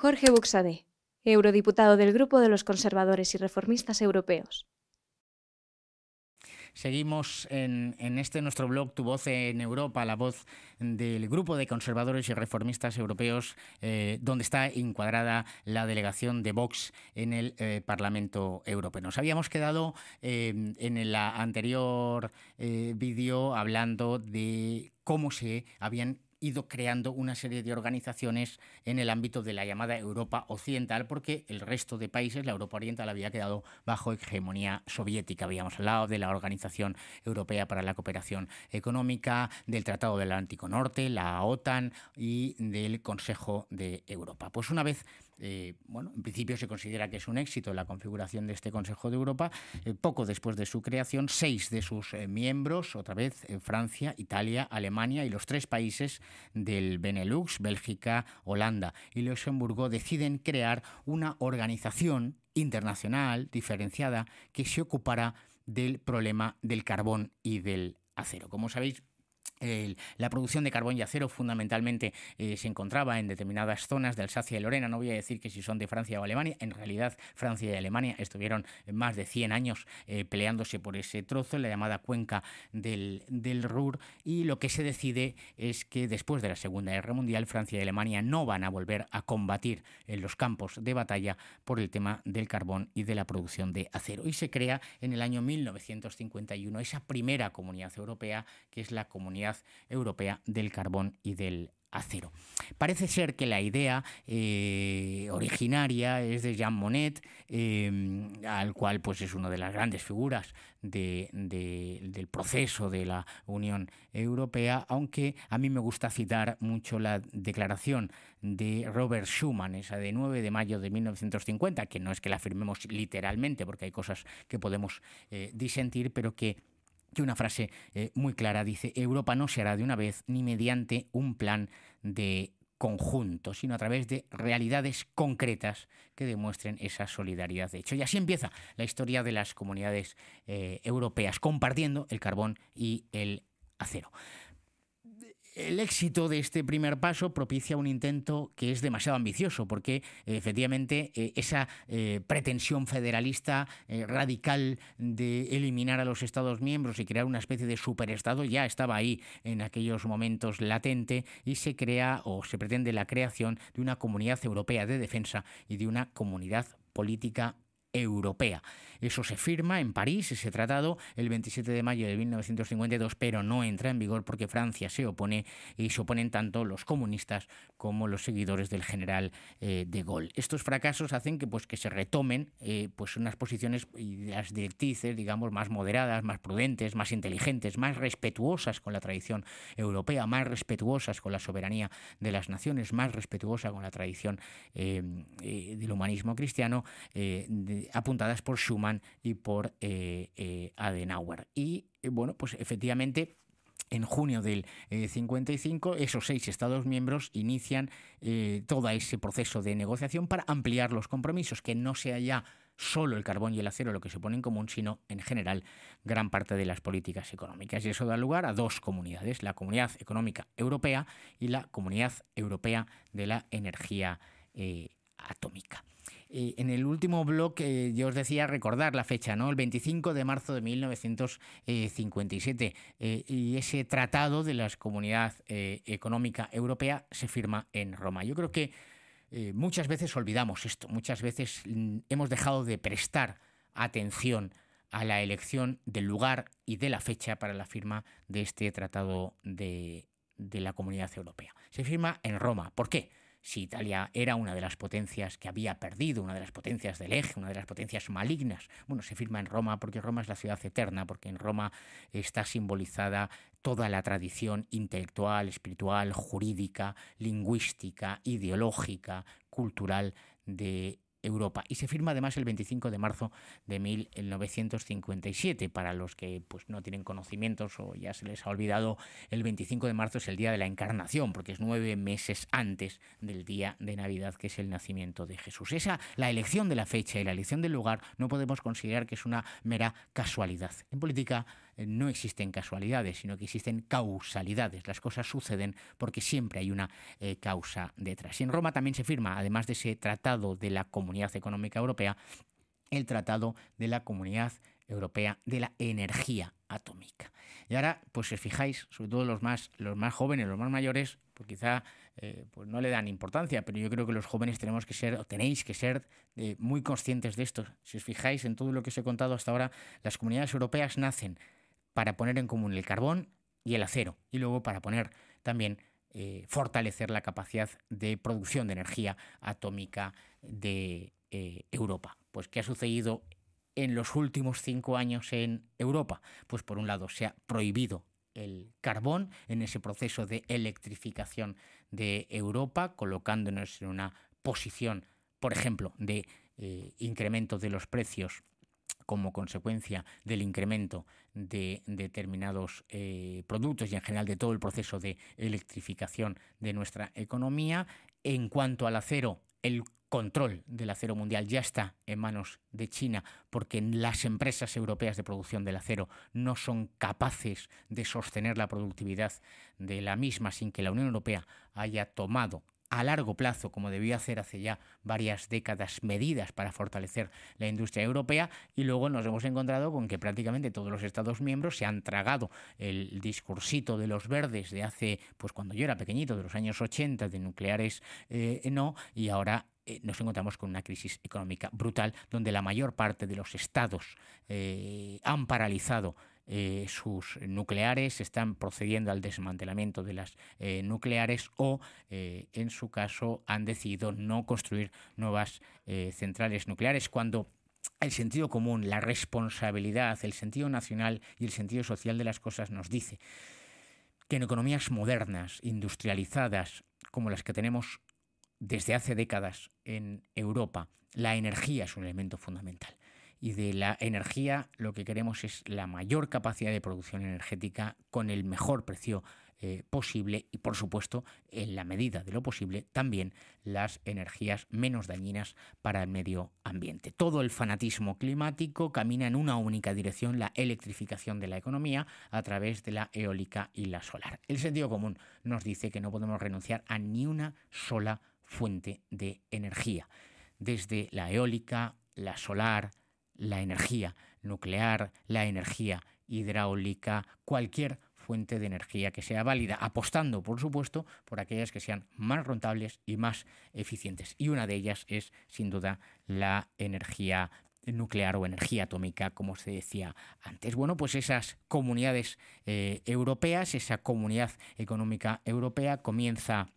Jorge Buxade, eurodiputado del Grupo de los Conservadores y Reformistas Europeos. Seguimos en, este nuestro blog Tu voz en Europa, la voz del grupo de conservadores y reformistas europeos, eh, donde está encuadrada la delegación de Vox en el eh, Parlamento Europeo. Nos habíamos quedado eh, en el anterior vídeo hablando de cómo se habían ido creando una serie de organizaciones en el ámbito de la llamada Europa Occidental, porque el resto de países, la Europa Oriental, había quedado bajo hegemonía soviética. Habíamos hablado de la Organización Europea para la Cooperación Económica, del Tratado del Atlántico Norte, la OTAN y del Consejo de Europa. Pues una vez eh, bueno, en principio se considera que es un éxito la configuración de este Consejo de Europa. Eh, poco después de su creación, seis de sus eh, miembros, otra vez Francia, Italia, Alemania y los tres países del Benelux, Bélgica, Holanda y Luxemburgo, deciden crear una organización internacional diferenciada que se ocupará del problema del carbón y del acero. Como sabéis, la producción de carbón y acero fundamentalmente eh, se encontraba en determinadas zonas de Alsacia y Lorena. No voy a decir que si son de Francia o Alemania. En realidad, Francia y Alemania estuvieron más de 100 años eh, peleándose por ese trozo, la llamada cuenca del, del Ruhr. Y lo que se decide es que después de la Segunda Guerra Mundial, Francia y Alemania no van a volver a combatir en los campos de batalla por el tema del carbón y de la producción de acero. Y se crea en el año 1951 esa primera comunidad europea, que es la Comunidad Europea del Carbón y del acero. Parece ser que la idea eh, originaria es de Jean Monnet, eh, al cual pues es una de las grandes figuras del proceso de la Unión Europea, aunque a mí me gusta citar mucho la declaración de Robert Schuman, esa de 9 de mayo de 1950, que no es que la firmemos literalmente, porque hay cosas que podemos eh, disentir, pero que y una frase eh, muy clara dice, Europa no se hará de una vez ni mediante un plan de conjunto, sino a través de realidades concretas que demuestren esa solidaridad de hecho. Y así empieza la historia de las comunidades eh, europeas, compartiendo el carbón y el acero el éxito de este primer paso propicia un intento que es demasiado ambicioso, porque efectivamente eh, esa eh, pretensión federalista eh, radical de eliminar a los Estados miembros y crear una especie de superestado ya estaba ahí en aquellos momentos latente y se crea o se pretende la creación de una comunidad europea de defensa y de una comunidad política europea. Eso se firma en París, ese tratado, el 27 de mayo de 1952, pero no entra en vigor porque Francia se opone y se oponen tanto los comunistas como los seguidores del general eh, de Gaulle. Estos fracasos hacen que, pues, que se retomen eh, pues unas posiciones y las directrices, digamos, más moderadas, más prudentes, más inteligentes, más respetuosas con la tradición europea, más respetuosas con la soberanía de las naciones, más respetuosas con la tradición eh, del humanismo cristiano, apuntadas por Schumann y por eh, eh, Adenauer. Y eh, bueno, pues efectivamente en junio del 55, esos seis Estados miembros inician todo ese proceso de negociación para ampliar los compromisos, que no sea ya solo el carbón y el acero lo que se pone en común, sino en general gran parte de las políticas económicas. Y eso da lugar a dos comunidades, la Comunidad Económica Europea y la Comunidad Europea de la Energía Atómica. Eh, en el último blog yo os decía recordar la fecha, ¿no? El 25 de marzo de 1957. Eh, y ese tratado de la Comunidad eh, Económica Europea se firma en Roma. Yo creo que muchas veces olvidamos esto, muchas veces mm, hemos dejado de prestar atención a la elección del lugar y de la fecha para la firma de este tratado de la Comunidad Europea. Se firma en Roma. ¿Por qué? Si Italia era una de las potencias que había perdido, una de las potencias del eje, una de las potencias malignas. Bueno, se firma en Roma porque Roma es la ciudad eterna, porque en Roma está simbolizada toda la tradición intelectual, espiritual, jurídica, lingüística, ideológica, cultural de Europa. Y se firma además el 25 de marzo de 1957. Para los que pues, no tienen conocimientos o ya se les ha olvidado, el 25 de marzo es el día de la encarnación, porque es nueve meses antes del día de Navidad, que es el nacimiento de Jesús. Esa, la elección de la fecha y la elección del lugar, no podemos considerar que es una mera casualidad. En política no existen casualidades, sino que existen causalidades. Las cosas suceden porque siempre hay una eh, causa detrás. Y en Roma también se firma, además de ese tratado de la Comunidad Económica Europea, el tratado de la Comunidad Europea de la Energía Atómica. Y ahora, pues si os fijáis, sobre todo los más, los más jóvenes, los más mayores, pues quizá eh, pues no le dan importancia, pero yo creo que los jóvenes tenemos que ser, o tenéis que ser eh, muy conscientes de esto. Si os fijáis en todo lo que os he contado hasta ahora, las comunidades europeas nacen para poner en común el carbón y el acero, y luego para poner también eh, fortalecer la capacidad de producción de energía atómica de Europa. Pues, ¿qué ha sucedido en los últimos cinco años en Europa? Pues, por un lado, se ha prohibido el carbón en ese proceso de electrificación de Europa, colocándonos en una posición, por ejemplo, de eh, incremento de los precios como consecuencia del incremento de determinados eh, productos y en general de todo el proceso de electrificación de nuestra economía. En cuanto al acero, el control del acero mundial ya está en manos de China porque las empresas europeas de producción del acero no son capaces de sostener la productividad de la misma sin que la Unión Europea haya tomado a largo plazo, como debió hacer hace ya varias décadas, medidas para fortalecer la industria europea y luego nos hemos encontrado con que prácticamente todos los Estados miembros se han tragado el discursito de los verdes de hace, pues cuando yo era pequeñito, de los años 80, de nucleares eh, no, y ahora eh, nos encontramos con una crisis económica brutal donde la mayor parte de los estados eh, han paralizado eh, sus nucleares, están procediendo al desmantelamiento de las nucleares o, en su caso, han decidido no construir nuevas centrales nucleares cuando el sentido común, la responsabilidad, el sentido nacional y el sentido social de las cosas nos dice que en economías modernas, industrializadas, como las que tenemos desde hace décadas en Europa, la energía es un elemento fundamental. Y de la energía lo que queremos es la mayor capacidad de producción energética con el mejor precio eh, posible y, por supuesto, en la medida de lo posible, también las energías menos dañinas para el medio ambiente. Todo el fanatismo climático camina en una única dirección, la electrificación de la economía a través de la eólica y la solar. El sentido común nos dice que no podemos renunciar a ni una sola fuente de energía, desde la eólica, la solar, la energía nuclear, la energía hidráulica, cualquier fuente de energía que sea válida, apostando, por supuesto, por aquellas que sean más rentables y más eficientes. Y una de ellas es, sin duda, la energía nuclear o energía atómica, como se decía antes. Bueno, pues esas comunidades eh, europeas, esa comunidad económica europea comienza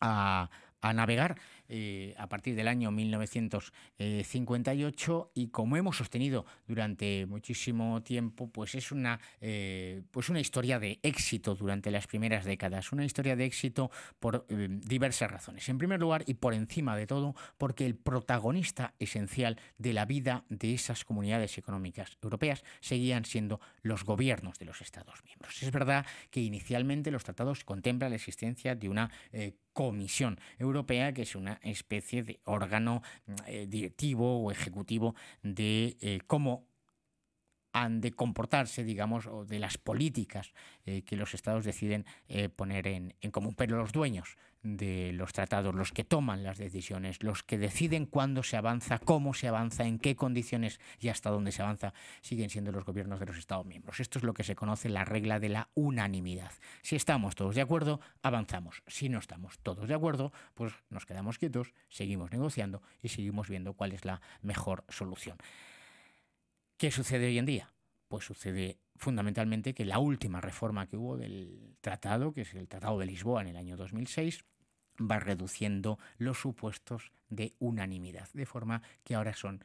a, a navegar eh, a partir del año 1958 y como hemos sostenido durante muchísimo tiempo, pues es una, eh, pues una historia de éxito durante las primeras décadas, una historia de éxito por eh, diversas razones. En primer lugar y por encima de todo, porque el protagonista esencial de la vida de esas comunidades económicas europeas seguían siendo los gobiernos de los Estados miembros. Es verdad que inicialmente los tratados contemplan la existencia de una Comisión Europea, que es una especie de órgano eh, directivo o ejecutivo de eh, cómo han de comportarse, digamos, o de las políticas eh, que los estados deciden poner en, en, común. Pero los dueños de los tratados, los que toman las decisiones, los que deciden cuándo se avanza, cómo se avanza, en qué condiciones y hasta dónde se avanza, siguen siendo los gobiernos de los Estados miembros. Esto es lo que se conoce la regla de la unanimidad. Si estamos todos de acuerdo, avanzamos. Si no estamos todos de acuerdo, pues nos quedamos quietos, seguimos negociando y seguimos viendo cuál es la mejor solución. ¿Qué sucede hoy en día? Pues sucede fundamentalmente que la última reforma que hubo del tratado, que es el Tratado de Lisboa en el año 2006, va reduciendo los supuestos de unanimidad, de forma que ahora son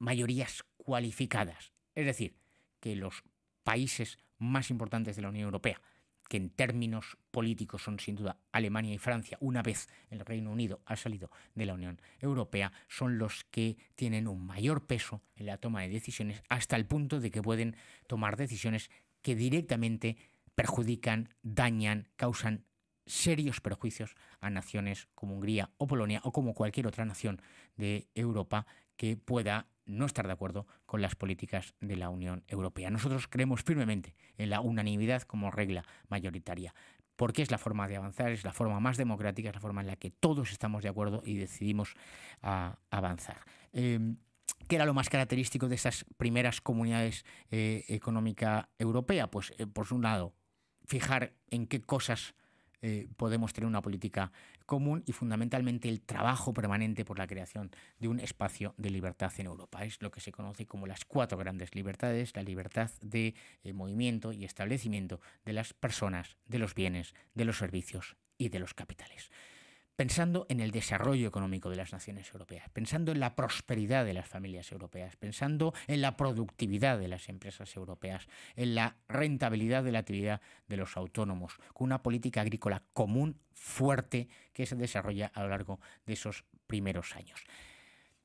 mayorías cualificadas. Es decir, que los países más importantes de la Unión Europea, que en términos políticos son sin duda Alemania y Francia, una vez el Reino Unido ha salido de la Unión Europea, son los que tienen un mayor peso en la toma de decisiones hasta el punto de que pueden tomar decisiones que directamente perjudican, dañan, causan serios perjuicios a naciones como Hungría o Polonia o como cualquier otra nación de Europa que pueda no estar de acuerdo con las políticas de la Unión Europea. Nosotros creemos firmemente en la unanimidad como regla mayoritaria, porque es la forma de avanzar, es la forma más democrática, es la forma en la que todos estamos de acuerdo y decidimos ah, avanzar. Em, ¿Qué era lo más característico de estas primeras comunidades eh, económica europea? Pues, eh, por un lado, fijar en qué cosas eh, podemos tener una política común y fundamentalmente el trabajo permanente por la creación de un espacio de libertad en Europa. Es lo que se conoce como las cuatro grandes libertades, la libertad de eh, movimiento y establecimiento de las personas, de los bienes, de los servicios y de los capitales pensando en el desarrollo económico de las naciones europeas, pensando en la prosperidad de las familias europeas, pensando en la productividad de las empresas europeas, en la rentabilidad de la actividad de los autónomos, con una política agrícola común, fuerte, que se desarrolla a lo largo de esos primeros años.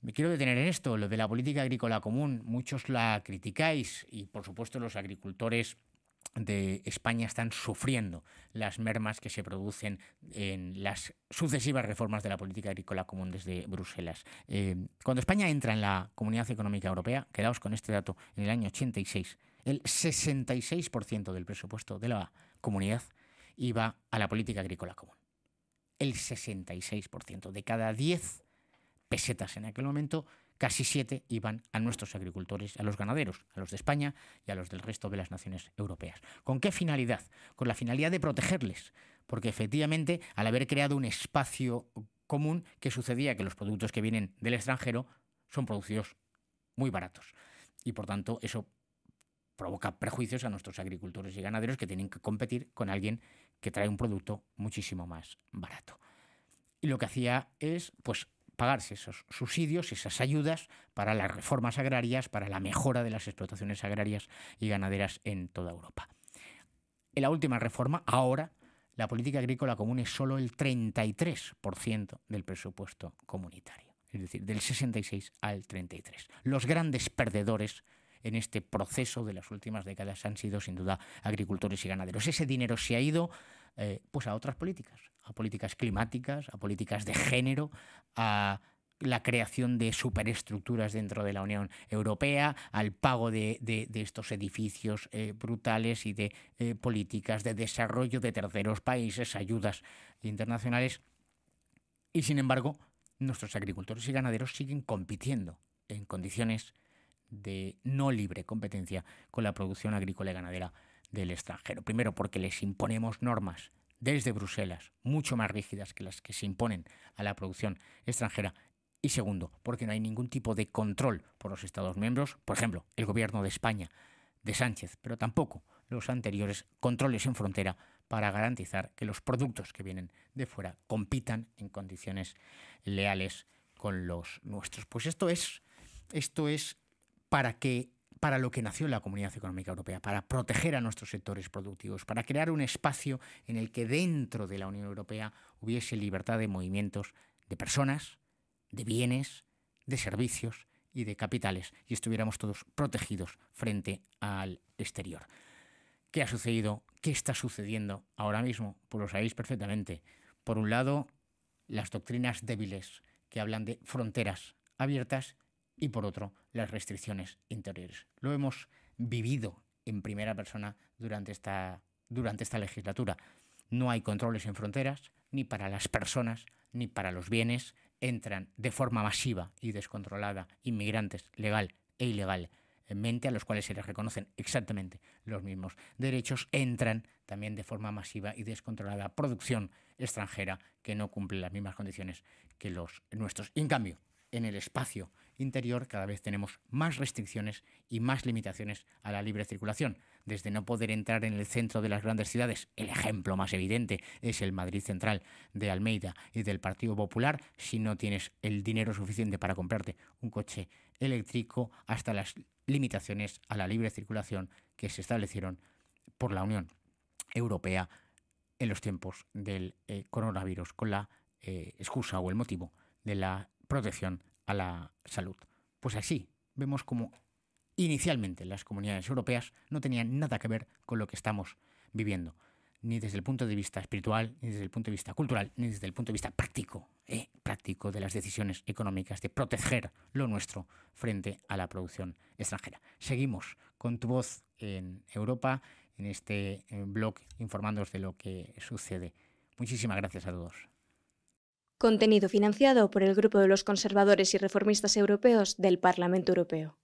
Me quiero detener en esto, lo de la política agrícola común. Muchos la criticáis y, por supuesto, los agricultores de España están sufriendo las mermas que se producen en las sucesivas reformas de la política agrícola común desde Bruselas. Eh, cuando España entra en la Comunidad Económica Europea, quedaos con este dato, en el año 86, el 66% del presupuesto de la comunidad iba a la política agrícola común. El 66% de cada 10 pesetas en aquel momento casi siete iban a nuestros agricultores, a los ganaderos, a los de España y a los del resto de las naciones europeas. ¿Con qué finalidad? Con la finalidad de protegerles, porque efectivamente al haber creado un espacio común, ¿qué sucedía? Que los productos que vienen del extranjero son producidos muy baratos y por tanto eso provoca prejuicios a nuestros agricultores y ganaderos que tienen que competir con alguien que trae un producto muchísimo más barato. Y lo que hacía es, pues, pagarse esos subsidios, esas ayudas para las reformas agrarias, para la mejora de las explotaciones agrarias y ganaderas en toda Europa. En la última reforma, ahora, la política agrícola común es solo el 33% del presupuesto comunitario, es decir, del 66 al 33. Los grandes perdedores en este proceso de las últimas décadas han sido sin duda agricultores y ganaderos. Ese dinero se ha ido eh, pues a otras políticas, a políticas climáticas, a políticas de género, a la creación de superestructuras dentro de la Unión Europea, al pago de, estos edificios eh, brutales y de eh, políticas de desarrollo de terceros países, ayudas internacionales. Y sin embargo, nuestros agricultores y ganaderos siguen compitiendo en condiciones de no libre competencia con la producción agrícola y ganadera del extranjero. Primero porque les imponemos normas desde Bruselas mucho más rígidas que las que se imponen a la producción extranjera. Y segundo, porque no hay ningún tipo de control por los Estados miembros, por ejemplo, el gobierno de España, de Sánchez, pero tampoco los anteriores controles en frontera para garantizar que los productos que vienen de fuera compitan en condiciones leales con los nuestros. Pues esto es, esto es para que para lo que nació la Comunidad Económica Europea, para proteger a nuestros sectores productivos, para crear un espacio en el que dentro de la Unión Europea hubiese libertad de movimientos de personas, de bienes, de servicios y de capitales y estuviéramos todos protegidos frente al exterior. ¿Qué ha sucedido? ¿Qué está sucediendo ahora mismo? Pues lo sabéis perfectamente. Por un lado, las doctrinas débiles que hablan de fronteras abiertas y por otro las restricciones interiores. Lo hemos vivido en primera persona durante esta, durante esta legislatura. No hay controles en fronteras, ni para las personas, ni para los bienes. Entran de forma masiva y descontrolada inmigrantes legal e ilegal mente a los cuales se les reconocen exactamente los mismos derechos, entran también de forma masiva y descontrolada producción extranjera que no cumple las mismas condiciones que los nuestros. en cambio, en el espacio interior cada vez tenemos más restricciones y más limitaciones a la libre circulación, desde no poder entrar en el centro de las grandes ciudades, el ejemplo más evidente es el Madrid Central de Almeida y del Partido Popular, si no tienes el dinero suficiente para comprarte un coche eléctrico, hasta las limitaciones a la libre circulación que se establecieron por la Unión Europea en los tiempos del eh, coronavirus, con la eh, excusa o el motivo de la protección a la salud. Pues así vemos como inicialmente las comunidades europeas no tenían nada que ver con lo que estamos viviendo. ni desde el punto de vista espiritual, ni desde el punto de vista cultural, ni desde el punto de vista práctico, eh, práctico de las decisiones económicas, de proteger lo nuestro frente a la producción extranjera. Seguimos con tu voz en Europa, en este eh, blog, informándoos de lo que sucede. Muchísimas gracias a todos. Contenido financiado por el Grupo de los Conservadores y Reformistas Europeos del Parlamento Europeo.